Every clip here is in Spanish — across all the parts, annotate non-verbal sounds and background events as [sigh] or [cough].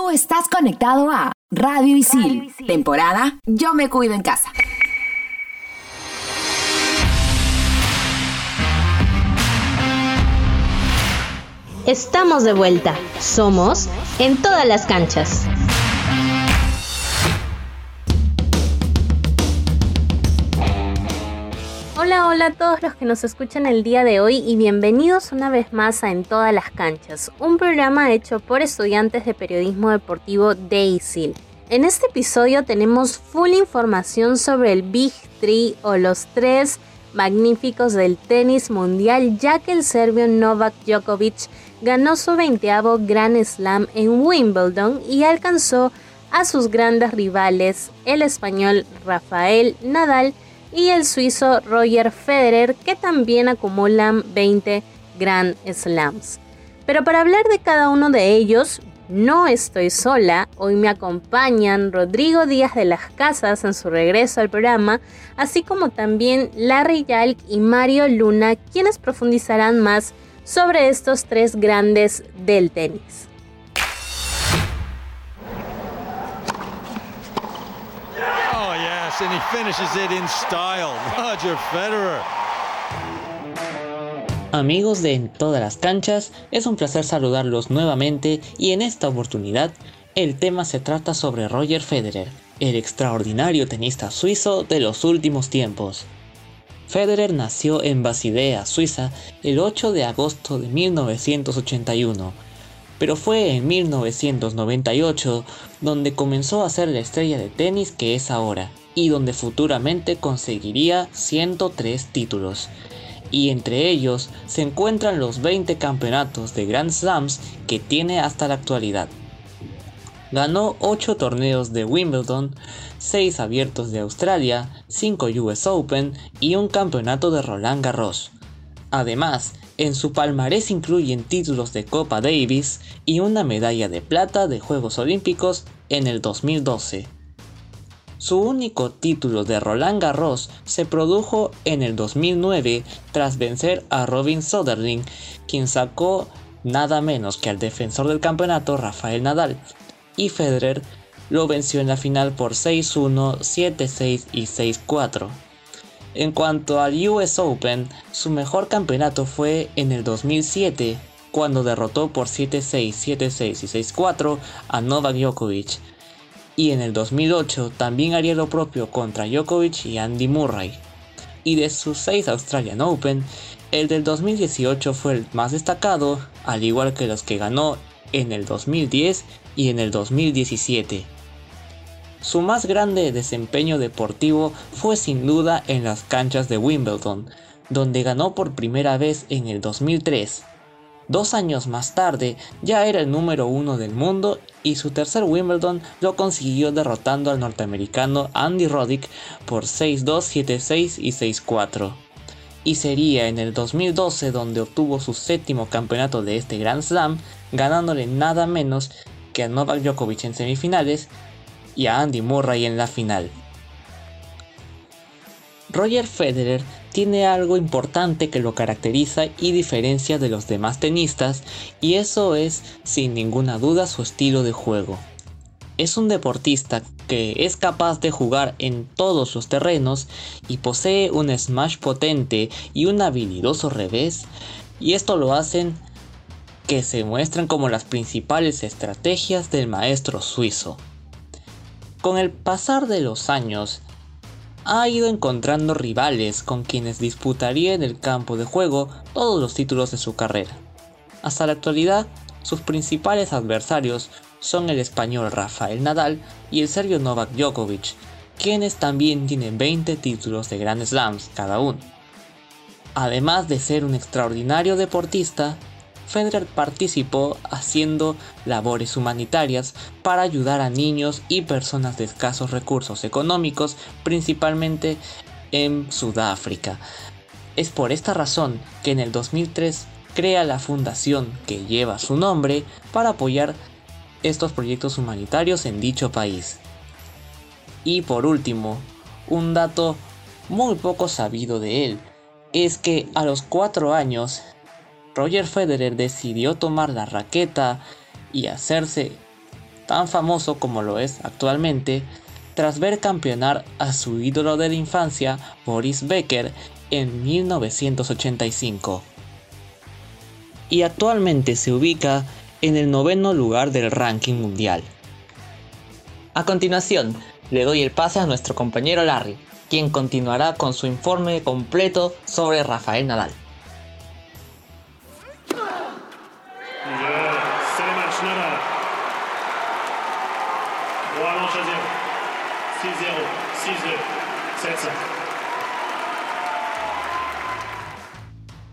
Tú estás conectado a Radio Isil, temporada Yo me cuido en casa. Estamos de vuelta. Somos en todas las canchas. Hola, hola a todos los que nos escuchan el día de hoy y bienvenidos una vez más a En todas las canchas, un programa hecho por estudiantes de periodismo deportivo de ISIL. En este episodio tenemos full información sobre el Big Three o los tres magníficos del tenis mundial ya que el serbio Novak Djokovic ganó su 20 Grand Slam en Wimbledon y alcanzó a sus grandes rivales, el español Rafael Nadal y el suizo Roger Federer, que también acumulan 20 Grand Slams. Pero para hablar de cada uno de ellos, no estoy sola, hoy me acompañan Rodrigo Díaz de las Casas en su regreso al programa, así como también Larry Yalk y Mario Luna, quienes profundizarán más sobre estos tres grandes del tenis. And he finishes it in style. [laughs] Roger Federer. Amigos de En todas las canchas, es un placer saludarlos nuevamente y en esta oportunidad el tema se trata sobre Roger Federer, el extraordinario tenista suizo de los últimos tiempos. Federer nació en Basilea, Suiza, el 8 de agosto de 1981, pero fue en 1998 donde comenzó a ser la estrella de tenis que es ahora y donde futuramente conseguiría 103 títulos. Y entre ellos se encuentran los 20 campeonatos de Grand Slams que tiene hasta la actualidad. Ganó 8 torneos de Wimbledon, 6 abiertos de Australia, 5 US Open y un campeonato de Roland Garros. Además, en su palmarés incluyen títulos de Copa Davis y una medalla de plata de Juegos Olímpicos en el 2012. Su único título de Roland Garros se produjo en el 2009 tras vencer a Robin Soderling, quien sacó nada menos que al defensor del campeonato Rafael Nadal, y Federer lo venció en la final por 6-1, 7-6 y 6-4. En cuanto al US Open, su mejor campeonato fue en el 2007, cuando derrotó por 7-6, 7-6 y 6-4 a Novak Djokovic, y en el 2008 también haría lo propio contra Djokovic y Andy Murray. Y de sus 6 Australian Open, el del 2018 fue el más destacado, al igual que los que ganó en el 2010 y en el 2017. Su más grande desempeño deportivo fue sin duda en las canchas de Wimbledon, donde ganó por primera vez en el 2003, Dos años más tarde ya era el número uno del mundo y su tercer Wimbledon lo consiguió derrotando al norteamericano Andy Roddick por 6-2, 7-6 y 6-4. Y sería en el 2012 donde obtuvo su séptimo campeonato de este Grand Slam, ganándole nada menos que a Novak Djokovic en semifinales y a Andy Murray en la final. Roger Federer tiene algo importante que lo caracteriza y diferencia de los demás tenistas y eso es sin ninguna duda su estilo de juego. Es un deportista que es capaz de jugar en todos los terrenos y posee un smash potente y un habilidoso revés y esto lo hacen que se muestran como las principales estrategias del maestro suizo. Con el pasar de los años, ha ido encontrando rivales con quienes disputaría en el campo de juego todos los títulos de su carrera. Hasta la actualidad, sus principales adversarios son el español Rafael Nadal y el serbio Novak Djokovic, quienes también tienen 20 títulos de Grand Slams cada uno. Además de ser un extraordinario deportista, Federer participó haciendo labores humanitarias para ayudar a niños y personas de escasos recursos económicos, principalmente en Sudáfrica. Es por esta razón que en el 2003 crea la fundación que lleva su nombre para apoyar estos proyectos humanitarios en dicho país. Y por último, un dato muy poco sabido de él es que a los 4 años Roger Federer decidió tomar la raqueta y hacerse tan famoso como lo es actualmente tras ver campeonar a su ídolo de la infancia, Boris Becker, en 1985. Y actualmente se ubica en el noveno lugar del ranking mundial. A continuación, le doy el pase a nuestro compañero Larry, quien continuará con su informe completo sobre Rafael Nadal.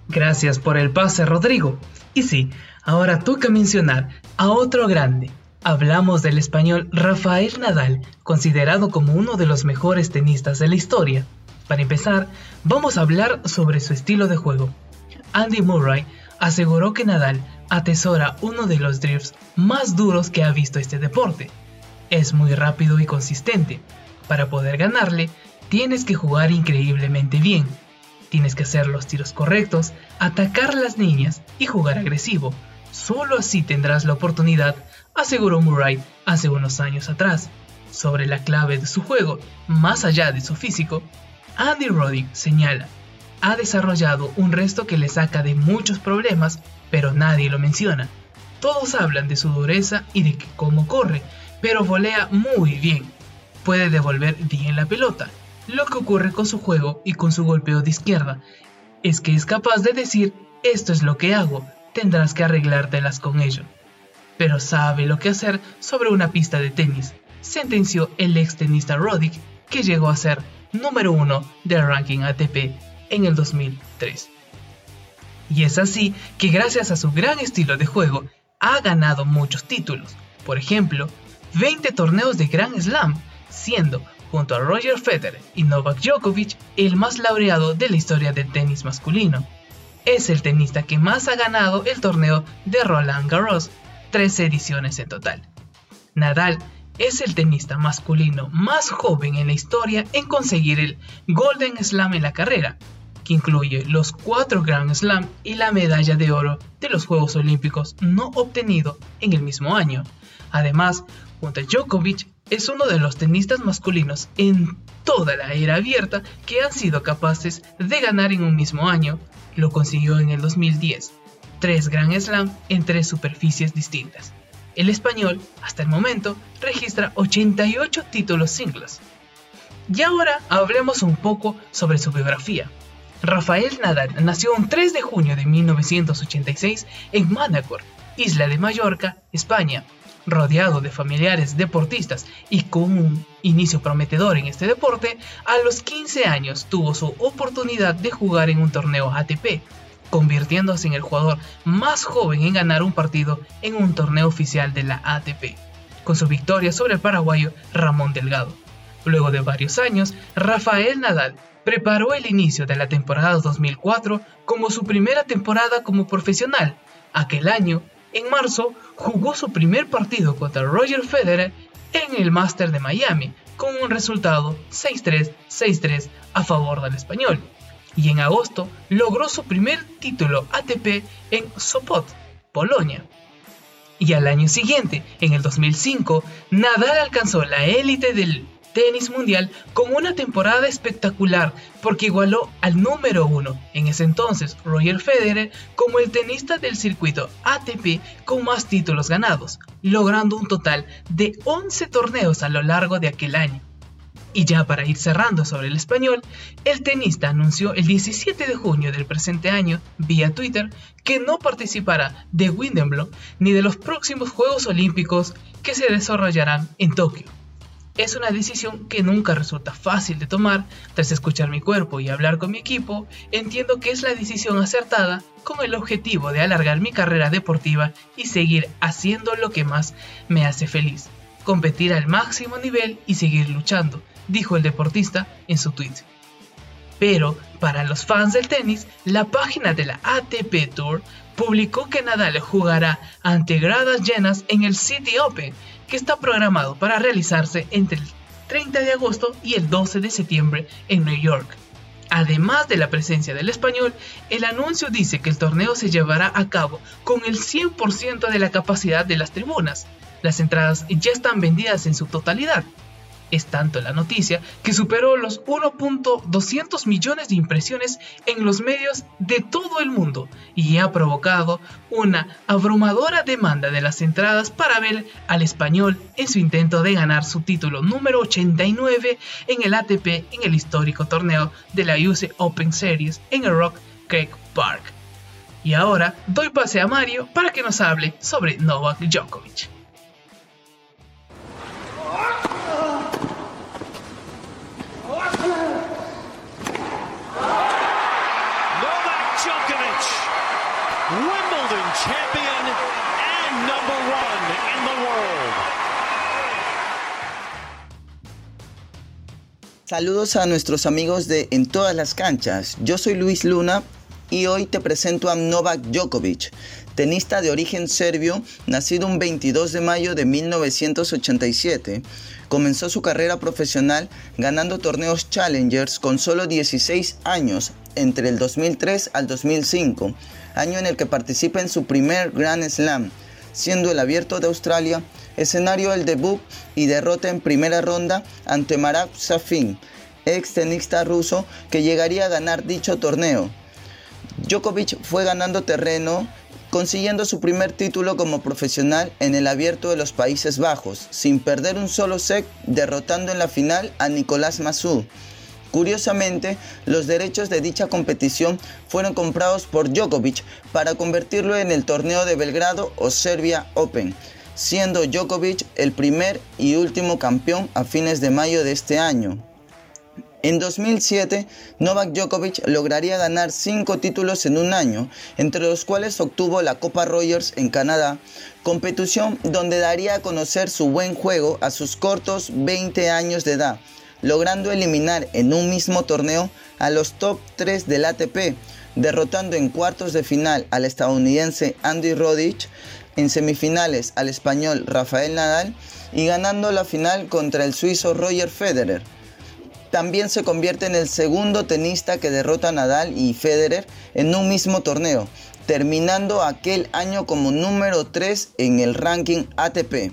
Gracias por el pase, Rodrigo. Y sí, ahora toca mencionar a otro grande. Hablamos del español Rafael Nadal, considerado como uno de los mejores tenistas de la historia. Para empezar, vamos a hablar sobre su estilo de juego. Andy Murray aseguró que Nadal atesora uno de los drifts más duros que ha visto este deporte. Es muy rápido y consistente. Para poder ganarle, tienes que jugar increíblemente bien. Tienes que hacer los tiros correctos, atacar las niñas y jugar agresivo. Solo así tendrás la oportunidad, aseguró Murray hace unos años atrás. Sobre la clave de su juego, más allá de su físico, Andy Roddick señala, ha desarrollado un resto que le saca de muchos problemas, pero nadie lo menciona. Todos hablan de su dureza y de cómo corre, pero volea muy bien. Puede devolver bien la pelota, lo que ocurre con su juego y con su golpeo de izquierda es que es capaz de decir, esto es lo que hago, tendrás que arreglártelas con ello. Pero sabe lo que hacer sobre una pista de tenis, sentenció el ex tenista Roddick, que llegó a ser número uno del ranking ATP en el 2003. Y es así que gracias a su gran estilo de juego ha ganado muchos títulos, por ejemplo, 20 torneos de Grand Slam, siendo junto a Roger Federer y Novak Djokovic, el más laureado de la historia del tenis masculino. Es el tenista que más ha ganado el torneo de Roland Garros, 13 ediciones en total. Nadal es el tenista masculino más joven en la historia en conseguir el Golden Slam en la carrera, que incluye los 4 Grand Slam y la medalla de oro de los Juegos Olímpicos no obtenido en el mismo año. Además, junto a Djokovic, es uno de los tenistas masculinos en toda la era abierta que han sido capaces de ganar en un mismo año. Lo consiguió en el 2010, tres Grand Slam en tres superficies distintas. El español, hasta el momento, registra 88 títulos singles. Y ahora hablemos un poco sobre su biografía. Rafael Nadal nació el 3 de junio de 1986 en Manacor, isla de Mallorca, España, rodeado de familiares deportistas y con un inicio prometedor en este deporte, a los 15 años tuvo su oportunidad de jugar en un torneo ATP, convirtiéndose en el jugador más joven en ganar un partido en un torneo oficial de la ATP, con su victoria sobre el paraguayo Ramón Delgado. Luego de varios años, Rafael Nadal preparó el inicio de la temporada 2004 como su primera temporada como profesional. Aquel año en marzo jugó su primer partido contra Roger Federer en el Master de Miami, con un resultado 6-3, 6-3 a favor del español. Y en agosto logró su primer título ATP en Sopot, Polonia. Y al año siguiente, en el 2005, Nadal alcanzó la élite del tenis mundial con una temporada espectacular porque igualó al número uno, en ese entonces Roger Federer, como el tenista del circuito ATP con más títulos ganados, logrando un total de 11 torneos a lo largo de aquel año. Y ya para ir cerrando sobre el español, el tenista anunció el 17 de junio del presente año, vía Twitter, que no participará de Wimbledon ni de los próximos Juegos Olímpicos que se desarrollarán en Tokio. Es una decisión que nunca resulta fácil de tomar. Tras escuchar mi cuerpo y hablar con mi equipo, entiendo que es la decisión acertada con el objetivo de alargar mi carrera deportiva y seguir haciendo lo que más me hace feliz, competir al máximo nivel y seguir luchando, dijo el deportista en su tweet. Pero, para los fans del tenis, la página de la ATP Tour publicó que Nadal jugará ante gradas llenas en el City Open que está programado para realizarse entre el 30 de agosto y el 12 de septiembre en New York. Además de la presencia del español, el anuncio dice que el torneo se llevará a cabo con el 100% de la capacidad de las tribunas. Las entradas ya están vendidas en su totalidad. Es tanto la noticia que superó los 1.200 millones de impresiones en los medios de todo el mundo y ha provocado una abrumadora demanda de las entradas para ver al español en su intento de ganar su título número 89 en el ATP en el histórico torneo de la UC Open Series en el Rock Creek Park. Y ahora doy pase a Mario para que nos hable sobre Novak Djokovic. Saludos a nuestros amigos de En todas las canchas. Yo soy Luis Luna y hoy te presento a Novak Djokovic, tenista de origen serbio, nacido un 22 de mayo de 1987. Comenzó su carrera profesional ganando torneos Challengers con solo 16 años entre el 2003 al 2005 año en el que participa en su primer Grand Slam, siendo el Abierto de Australia escenario del debut y derrota en primera ronda ante Marat Safin, ex tenista ruso que llegaría a ganar dicho torneo. Djokovic fue ganando terreno consiguiendo su primer título como profesional en el abierto de los Países Bajos, sin perder un solo set, derrotando en la final a Nicolás Massou. Curiosamente, los derechos de dicha competición fueron comprados por Djokovic para convertirlo en el torneo de Belgrado o Serbia Open, siendo Djokovic el primer y último campeón a fines de mayo de este año. En 2007, Novak Djokovic lograría ganar cinco títulos en un año, entre los cuales obtuvo la Copa Rogers en Canadá, competición donde daría a conocer su buen juego a sus cortos 20 años de edad logrando eliminar en un mismo torneo a los top 3 del ATP, derrotando en cuartos de final al estadounidense Andy Roddick, en semifinales al español Rafael Nadal y ganando la final contra el suizo Roger Federer. También se convierte en el segundo tenista que derrota a Nadal y Federer en un mismo torneo, terminando aquel año como número 3 en el ranking ATP.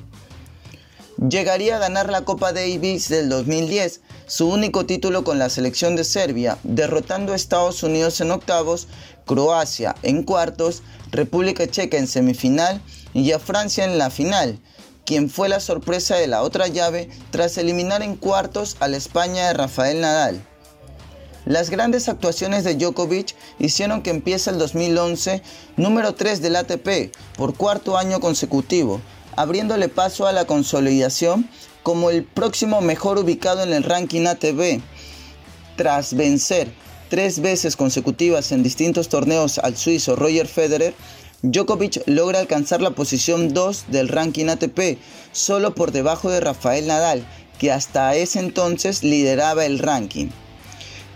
Llegaría a ganar la Copa Davis del 2010, su único título con la selección de Serbia, derrotando a Estados Unidos en octavos, Croacia en cuartos, República Checa en semifinal y a Francia en la final, quien fue la sorpresa de la otra llave tras eliminar en cuartos a la España de Rafael Nadal. Las grandes actuaciones de Djokovic hicieron que empiece el 2011 número 3 del ATP por cuarto año consecutivo, abriéndole paso a la consolidación como el próximo mejor ubicado en el ranking ATP. Tras vencer tres veces consecutivas en distintos torneos al suizo Roger Federer, Djokovic logra alcanzar la posición 2 del ranking ATP, solo por debajo de Rafael Nadal, que hasta ese entonces lideraba el ranking.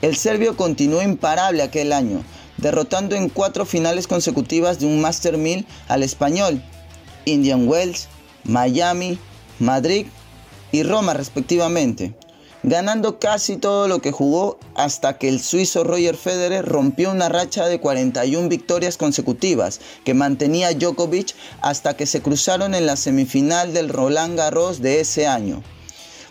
El serbio continuó imparable aquel año, derrotando en cuatro finales consecutivas de un Master 1000 al español, Indian Wells, Miami, Madrid y Roma respectivamente, ganando casi todo lo que jugó hasta que el suizo Roger Federer rompió una racha de 41 victorias consecutivas que mantenía Djokovic hasta que se cruzaron en la semifinal del Roland Garros de ese año.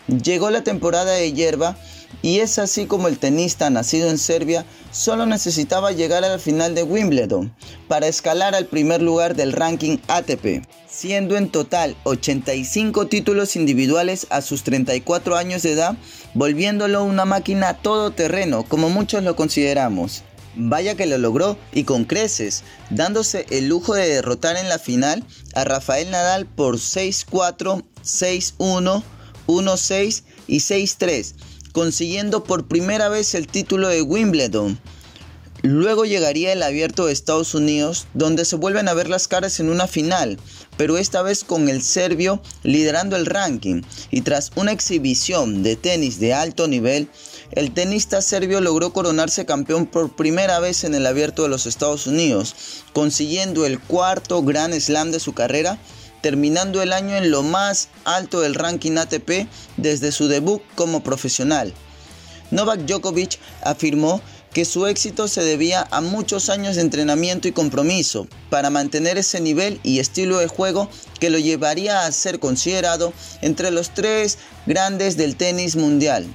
Llegó la temporada de hierba y es así como el tenista nacido en Serbia solo necesitaba llegar a la final de Wimbledon para escalar al primer lugar del ranking ATP, siendo en total 85 títulos individuales a sus 34 años de edad, volviéndolo una máquina todoterreno como muchos lo consideramos. Vaya que lo logró y con creces, dándose el lujo de derrotar en la final a Rafael Nadal por 6-4, 6-1, 1-6 y 6-3 consiguiendo por primera vez el título de Wimbledon. Luego llegaría el abierto de Estados Unidos, donde se vuelven a ver las caras en una final, pero esta vez con el serbio liderando el ranking. Y tras una exhibición de tenis de alto nivel, el tenista serbio logró coronarse campeón por primera vez en el abierto de los Estados Unidos, consiguiendo el cuarto Grand Slam de su carrera terminando el año en lo más alto del ranking ATP desde su debut como profesional. Novak Djokovic afirmó que su éxito se debía a muchos años de entrenamiento y compromiso para mantener ese nivel y estilo de juego que lo llevaría a ser considerado entre los tres grandes del tenis mundial.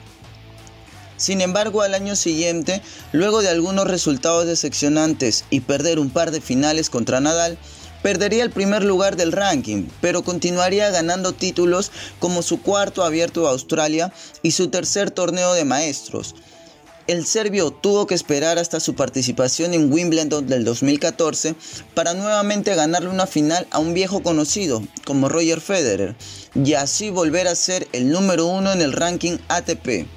Sin embargo, al año siguiente, luego de algunos resultados decepcionantes y perder un par de finales contra Nadal, perdería el primer lugar del ranking, pero continuaría ganando títulos como su cuarto abierto de Australia y su tercer torneo de maestros. El serbio tuvo que esperar hasta su participación en Wimbledon del 2014 para nuevamente ganarle una final a un viejo conocido como Roger Federer y así volver a ser el número uno en el ranking ATP.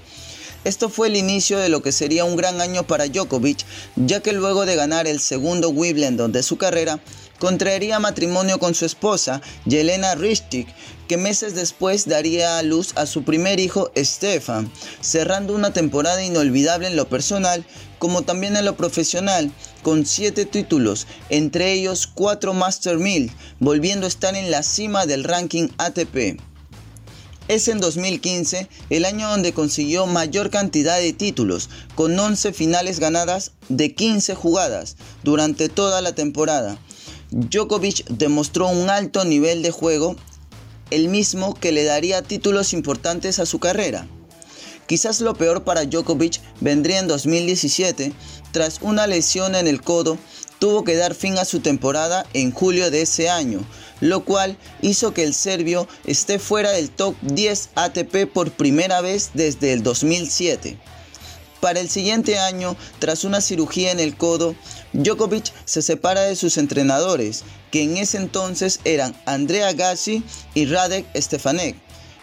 Esto fue el inicio de lo que sería un gran año para Djokovic, ya que luego de ganar el segundo Wimbledon de su carrera, contraería matrimonio con su esposa, Yelena Ristic, que meses después daría a luz a su primer hijo, Stefan, cerrando una temporada inolvidable en lo personal como también en lo profesional, con siete títulos, entre ellos cuatro Master 1000, volviendo a estar en la cima del ranking ATP. Es en 2015 el año donde consiguió mayor cantidad de títulos, con 11 finales ganadas de 15 jugadas durante toda la temporada. Djokovic demostró un alto nivel de juego, el mismo que le daría títulos importantes a su carrera. Quizás lo peor para Djokovic vendría en 2017, tras una lesión en el codo, tuvo que dar fin a su temporada en julio de ese año, lo cual hizo que el serbio esté fuera del top 10 ATP por primera vez desde el 2007. Para el siguiente año, tras una cirugía en el codo, Djokovic se separa de sus entrenadores, que en ese entonces eran Andrea Gassi y Radek Stefanek,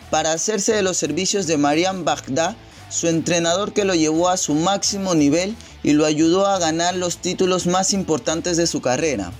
para hacerse de los servicios de Marian Bagda, su entrenador que lo llevó a su máximo nivel y lo ayudó a ganar los títulos más importantes de su carrera.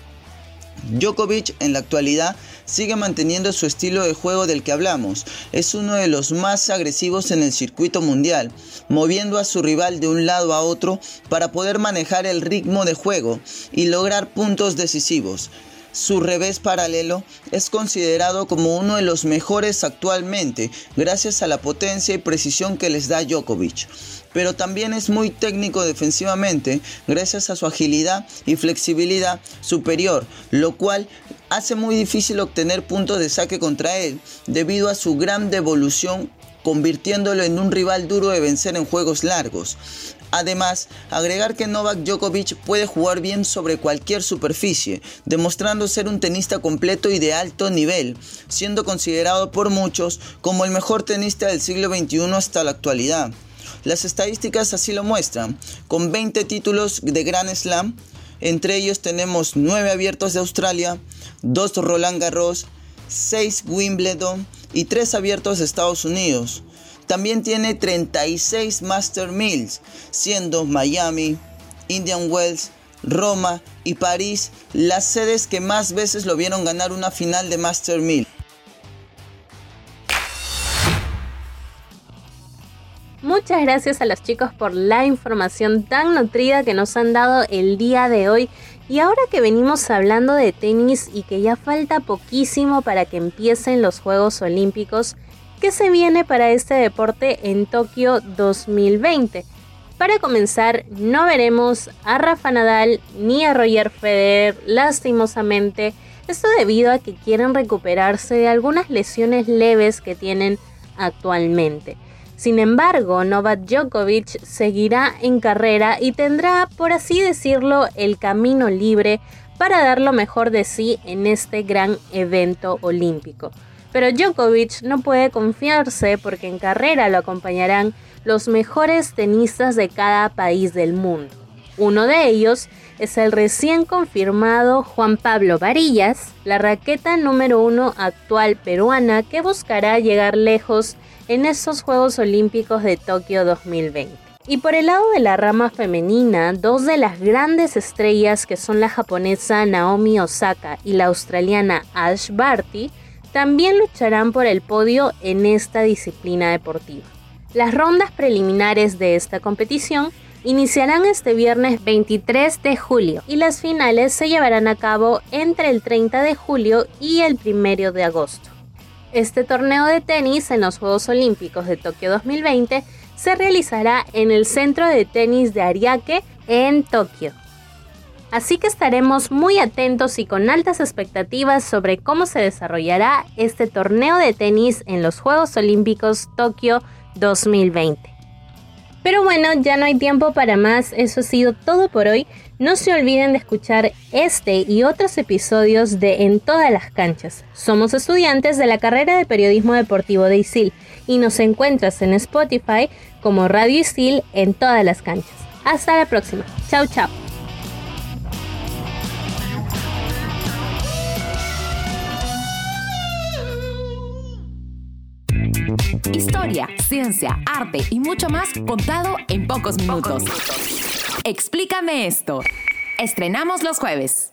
Djokovic en la actualidad sigue manteniendo su estilo de juego del que hablamos. Es uno de los más agresivos en el circuito mundial, moviendo a su rival de un lado a otro para poder manejar el ritmo de juego y lograr puntos decisivos. Su revés paralelo es considerado como uno de los mejores actualmente gracias a la potencia y precisión que les da Djokovic pero también es muy técnico defensivamente gracias a su agilidad y flexibilidad superior, lo cual hace muy difícil obtener puntos de saque contra él debido a su gran devolución convirtiéndolo en un rival duro de vencer en juegos largos. Además, agregar que Novak Djokovic puede jugar bien sobre cualquier superficie, demostrando ser un tenista completo y de alto nivel, siendo considerado por muchos como el mejor tenista del siglo XXI hasta la actualidad. Las estadísticas así lo muestran, con 20 títulos de Grand Slam, entre ellos tenemos 9 abiertos de Australia, 2 Roland Garros, 6 Wimbledon y 3 abiertos de Estados Unidos. También tiene 36 Master Mills, siendo Miami, Indian Wells, Roma y París las sedes que más veces lo vieron ganar una final de Master Mill. Muchas gracias a los chicos por la información tan nutrida que nos han dado el día de hoy. Y ahora que venimos hablando de tenis y que ya falta poquísimo para que empiecen los Juegos Olímpicos, ¿qué se viene para este deporte en Tokio 2020? Para comenzar, no veremos a Rafa Nadal ni a Roger Federer, lastimosamente. Esto debido a que quieren recuperarse de algunas lesiones leves que tienen actualmente. Sin embargo, Novak Djokovic seguirá en carrera y tendrá, por así decirlo, el camino libre para dar lo mejor de sí en este gran evento olímpico. Pero Djokovic no puede confiarse porque en carrera lo acompañarán los mejores tenistas de cada país del mundo. Uno de ellos es el recién confirmado Juan Pablo Varillas, la raqueta número uno actual peruana que buscará llegar lejos en estos Juegos Olímpicos de Tokio 2020. Y por el lado de la rama femenina, dos de las grandes estrellas que son la japonesa Naomi Osaka y la australiana Ash Barty, también lucharán por el podio en esta disciplina deportiva. Las rondas preliminares de esta competición iniciarán este viernes 23 de julio y las finales se llevarán a cabo entre el 30 de julio y el 1 de agosto. Este torneo de tenis en los Juegos Olímpicos de Tokio 2020 se realizará en el Centro de Tenis de Ariake en Tokio. Así que estaremos muy atentos y con altas expectativas sobre cómo se desarrollará este torneo de tenis en los Juegos Olímpicos Tokio 2020. Pero bueno, ya no hay tiempo para más, eso ha sido todo por hoy. No se olviden de escuchar este y otros episodios de En todas las canchas. Somos estudiantes de la carrera de periodismo deportivo de ISIL y nos encuentras en Spotify como Radio ISIL en todas las canchas. Hasta la próxima. Chao, chao. Historia, ciencia, arte y mucho más contado en pocos minutos. Explícame esto. Estrenamos los jueves.